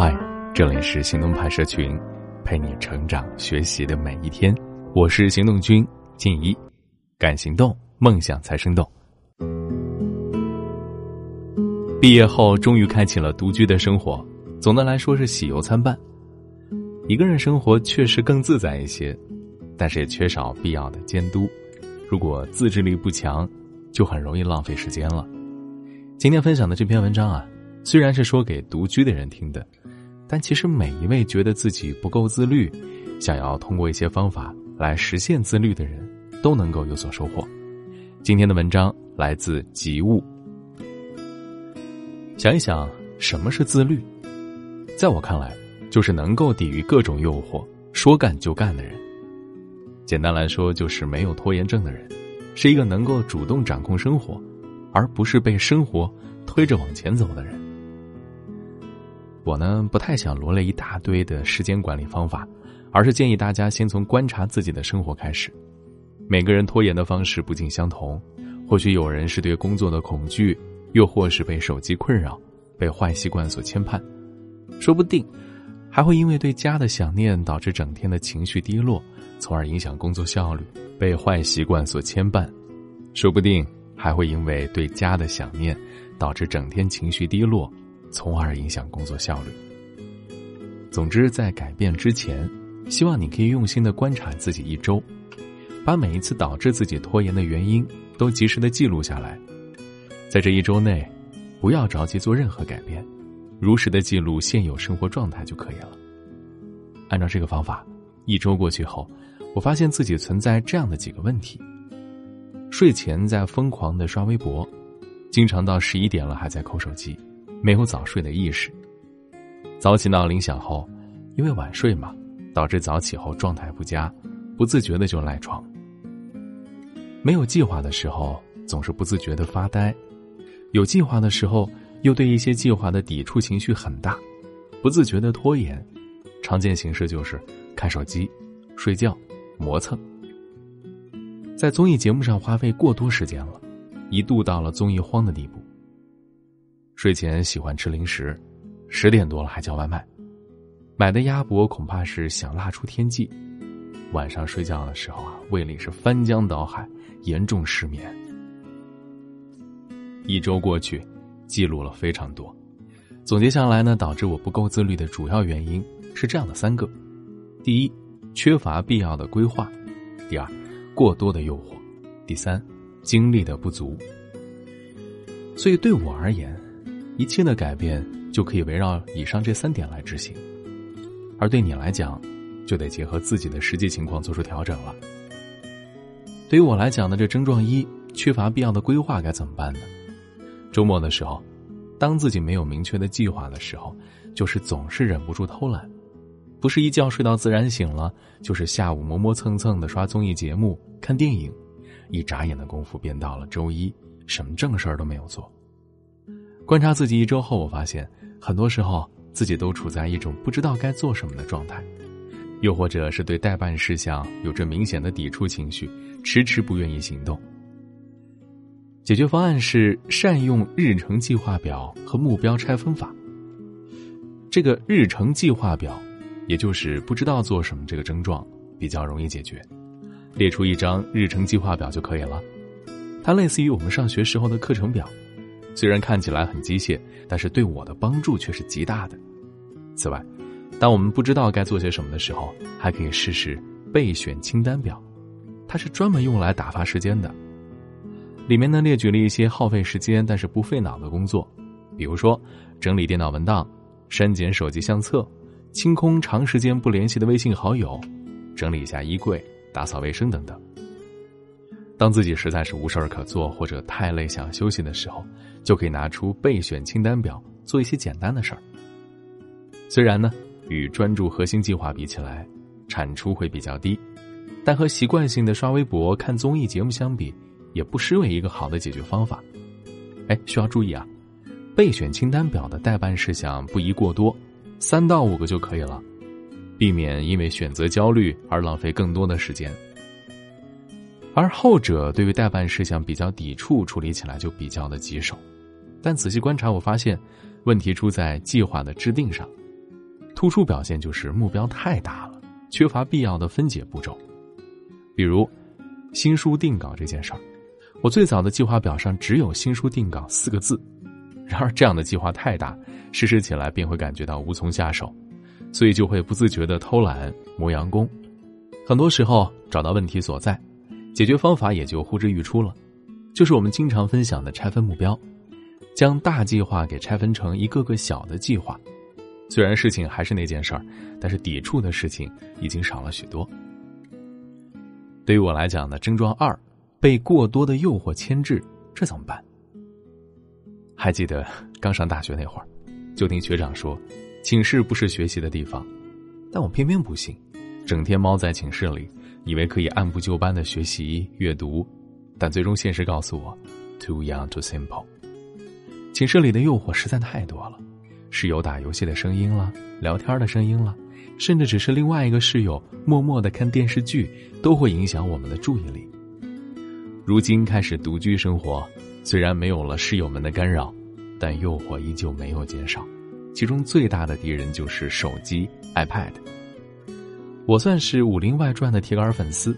嗨，这里是行动派社群，陪你成长学习的每一天。我是行动君静怡，敢行动，梦想才生动。毕业后，终于开启了独居的生活。总的来说是喜忧参半。一个人生活确实更自在一些，但是也缺少必要的监督。如果自制力不强，就很容易浪费时间了。今天分享的这篇文章啊，虽然是说给独居的人听的。但其实每一位觉得自己不够自律，想要通过一些方法来实现自律的人，都能够有所收获。今天的文章来自吉物。想一想，什么是自律？在我看来，就是能够抵御各种诱惑、说干就干的人。简单来说，就是没有拖延症的人，是一个能够主动掌控生活，而不是被生活推着往前走的人。我呢不太想罗列一大堆的时间管理方法，而是建议大家先从观察自己的生活开始。每个人拖延的方式不尽相同，或许有人是对工作的恐惧，又或是被手机困扰，被坏习惯所牵绊，说不定还会因为对家的想念导致整天的情绪低落，从而影响工作效率。被坏习惯所牵绊，说不定还会因为对家的想念导致整天情绪低落。从而影响工作效率。总之，在改变之前，希望你可以用心的观察自己一周，把每一次导致自己拖延的原因都及时的记录下来。在这一周内，不要着急做任何改变，如实的记录现有生活状态就可以了。按照这个方法，一周过去后，我发现自己存在这样的几个问题：睡前在疯狂的刷微博，经常到十一点了还在抠手机。没有早睡的意识，早起闹铃响后，因为晚睡嘛，导致早起后状态不佳，不自觉的就赖床。没有计划的时候，总是不自觉的发呆；有计划的时候，又对一些计划的抵触情绪很大，不自觉的拖延。常见形式就是看手机、睡觉、磨蹭。在综艺节目上花费过多时间了，一度到了综艺荒的地步。睡前喜欢吃零食，十点多了还叫外卖，买的鸭脖恐怕是想辣出天际。晚上睡觉的时候啊，胃里是翻江倒海，严重失眠。一周过去，记录了非常多，总结下来呢，导致我不够自律的主要原因是这样的三个：第一，缺乏必要的规划；第二，过多的诱惑；第三，精力的不足。所以对我而言。一切的改变就可以围绕以上这三点来执行，而对你来讲，就得结合自己的实际情况做出调整了。对于我来讲呢，这症状一缺乏必要的规划该怎么办呢？周末的时候，当自己没有明确的计划的时候，就是总是忍不住偷懒，不是一觉睡到自然醒了，就是下午磨磨蹭蹭的刷综艺节目、看电影，一眨眼的功夫便到了周一，什么正事儿都没有做。观察自己一周后，我发现很多时候自己都处在一种不知道该做什么的状态，又或者是对代办事项有着明显的抵触情绪，迟迟不愿意行动。解决方案是善用日程计划表和目标拆分法。这个日程计划表，也就是不知道做什么这个症状，比较容易解决，列出一张日程计划表就可以了。它类似于我们上学时候的课程表。虽然看起来很机械，但是对我的帮助却是极大的。此外，当我们不知道该做些什么的时候，还可以试试备选清单表，它是专门用来打发时间的。里面呢列举了一些耗费时间但是不费脑的工作，比如说整理电脑文档、删减手机相册、清空长时间不联系的微信好友、整理一下衣柜、打扫卫生等等。当自己实在是无事儿可做或者太累想休息的时候，就可以拿出备选清单表做一些简单的事儿。虽然呢，与专注核心计划比起来，产出会比较低，但和习惯性的刷微博、看综艺节目相比，也不失为一个好的解决方法。哎，需要注意啊，备选清单表的待办事项不宜过多，三到五个就可以了，避免因为选择焦虑而浪费更多的时间。而后者对于代办事项比较抵触，处理起来就比较的棘手。但仔细观察，我发现问题出在计划的制定上。突出表现就是目标太大了，缺乏必要的分解步骤。比如，新书定稿这件事儿，我最早的计划表上只有“新书定稿”四个字。然而，这样的计划太大，实施起来便会感觉到无从下手，所以就会不自觉的偷懒磨洋工。很多时候，找到问题所在，解决方法也就呼之欲出了。就是我们经常分享的拆分目标，将大计划给拆分成一个个小的计划。虽然事情还是那件事儿，但是抵触的事情已经少了许多。对于我来讲呢，症状二，被过多的诱惑牵制，这怎么办？还记得刚上大学那会儿，就听学长说，寝室不是学习的地方，但我偏偏不信，整天猫在寝室里，以为可以按部就班的学习阅读，但最终现实告诉我，too young too simple。寝室里的诱惑实在太多了，室友打游戏的声音了，聊天的声音了，甚至只是另外一个室友默默的看电视剧，都会影响我们的注意力。如今开始独居生活。虽然没有了室友们的干扰，但诱惑依旧没有减少。其中最大的敌人就是手机、iPad。我算是《武林外传》的铁杆粉丝，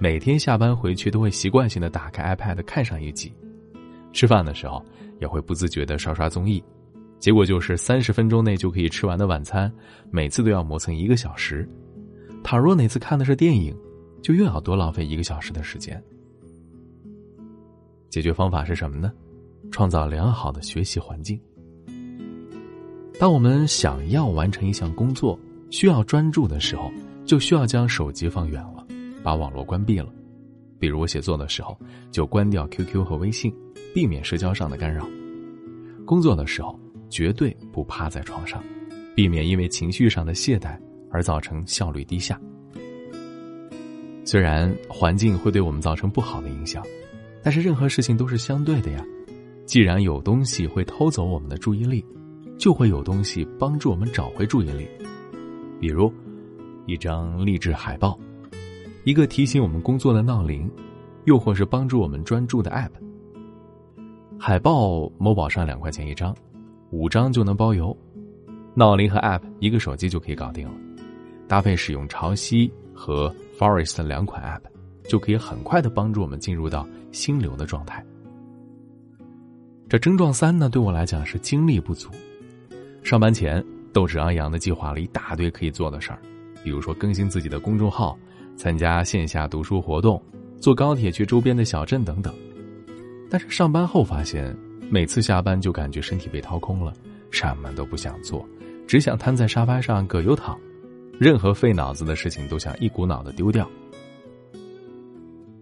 每天下班回去都会习惯性的打开 iPad 看上一集。吃饭的时候也会不自觉的刷刷综艺，结果就是三十分钟内就可以吃完的晚餐，每次都要磨蹭一个小时。倘若哪次看的是电影，就又要多浪费一个小时的时间。解决方法是什么呢？创造良好的学习环境。当我们想要完成一项工作，需要专注的时候，就需要将手机放远了，把网络关闭了。比如我写作的时候，就关掉 QQ 和微信，避免社交上的干扰。工作的时候，绝对不趴在床上，避免因为情绪上的懈怠而造成效率低下。虽然环境会对我们造成不好的影响。但是任何事情都是相对的呀，既然有东西会偷走我们的注意力，就会有东西帮助我们找回注意力。比如，一张励志海报，一个提醒我们工作的闹铃，又或是帮助我们专注的 App。海报某宝上两块钱一张，五张就能包邮；闹铃和 App 一个手机就可以搞定了，搭配使用潮汐和 Forest 两款 App。就可以很快的帮助我们进入到心流的状态。这症状三呢，对我来讲是精力不足。上班前斗志昂扬的计划了一大堆可以做的事儿，比如说更新自己的公众号、参加线下读书活动、坐高铁去周边的小镇等等。但是上班后发现，每次下班就感觉身体被掏空了，什么都不想做，只想瘫在沙发上葛优躺，任何费脑子的事情都想一股脑的丢掉。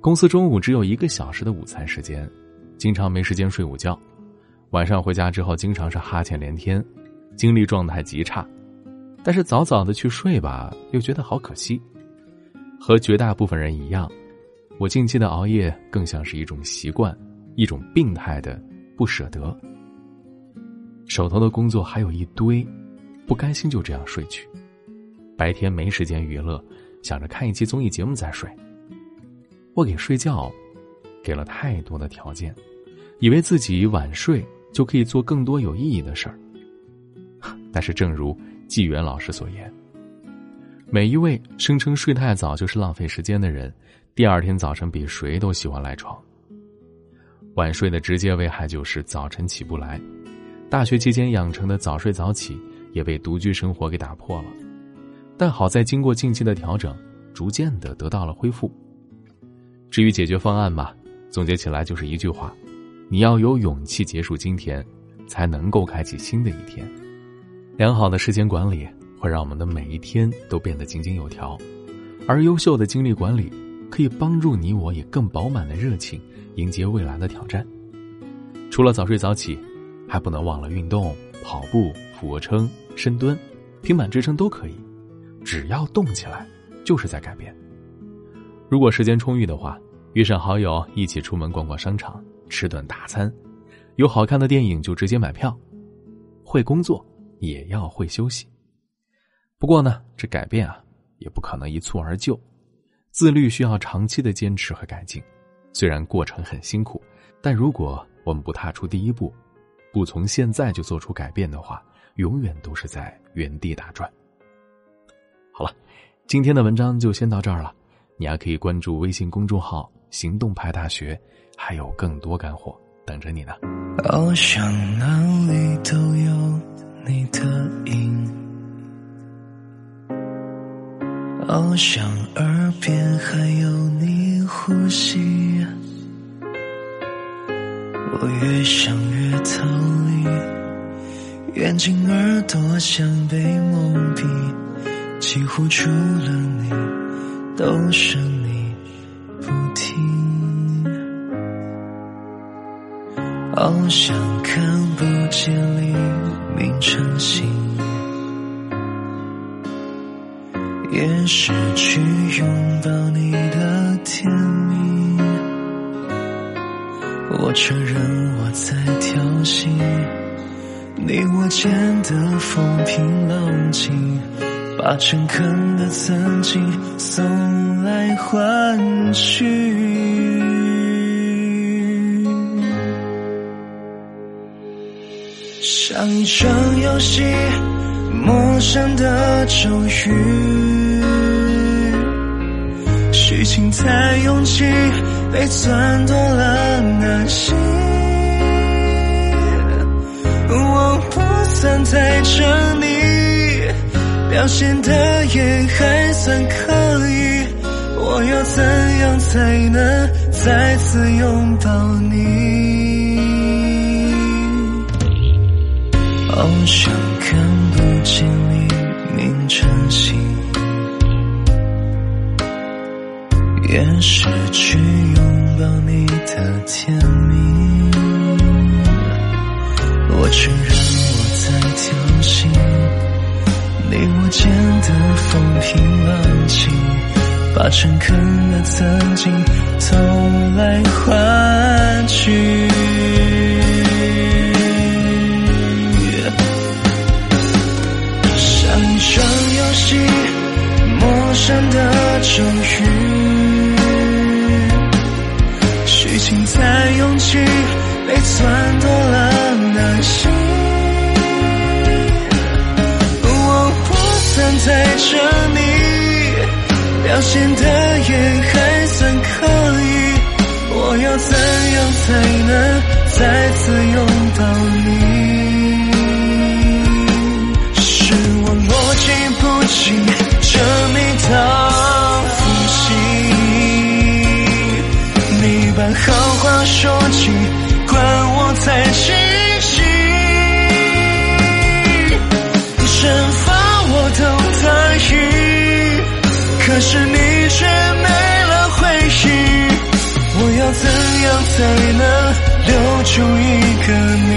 公司中午只有一个小时的午餐时间，经常没时间睡午觉，晚上回家之后经常是哈欠连天，精力状态极差。但是早早的去睡吧，又觉得好可惜。和绝大部分人一样，我近期的熬夜更像是一种习惯，一种病态的不舍得。手头的工作还有一堆，不甘心就这样睡去。白天没时间娱乐，想着看一期综艺节目再睡。我给睡觉给了太多的条件，以为自己晚睡就可以做更多有意义的事儿。但是，正如纪元老师所言，每一位声称睡太早就是浪费时间的人，第二天早晨比谁都喜欢赖床。晚睡的直接危害就是早晨起不来。大学期间养成的早睡早起也被独居生活给打破了。但好在经过近期的调整，逐渐的得到了恢复。至于解决方案嘛，总结起来就是一句话：你要有勇气结束今天，才能够开启新的一天。良好的时间管理会让我们的每一天都变得井井有条，而优秀的精力管理可以帮助你我以更饱满的热情迎接未来的挑战。除了早睡早起，还不能忘了运动，跑步、俯卧撑、深蹲、平板支撑都可以，只要动起来，就是在改变。如果时间充裕的话，约上好友一起出门逛逛商场，吃顿大餐，有好看的电影就直接买票。会工作也要会休息。不过呢，这改变啊，也不可能一蹴而就，自律需要长期的坚持和改进。虽然过程很辛苦，但如果我们不踏出第一步，不从现在就做出改变的话，永远都是在原地打转。好了，今天的文章就先到这儿了。你还可以关注微信公众号“行动派大学”，还有更多干货等着你呢。好像哪里都有你的影，好像耳边还有你呼吸。我越想越逃离，眼睛耳朵像被蒙蔽，几乎除了你都是你。好像看不见黎明晨星，也失去拥抱你的甜蜜。我承认我在挑衅，你我间的风平浪静，把诚恳的曾经送来换取。像一场游戏，陌生的咒语，虚情太拥挤。被钻多了那心，我不算太缜密，表现的也还算可以。我要怎样才能再次拥抱你？好像看不见黎明晨星。也失去拥抱你的甜蜜。我承认我在挑衅，你我间的风平浪静，把诚恳的曾经偷来换取。生的咒语。情在拥挤，被钻多了那心。我不算在这里，表现的也还算可以。我要怎样才能再次拥把好话说尽，管我再清醒。惩罚我都答应，可是你却没了回应。我要怎样才能留住一个你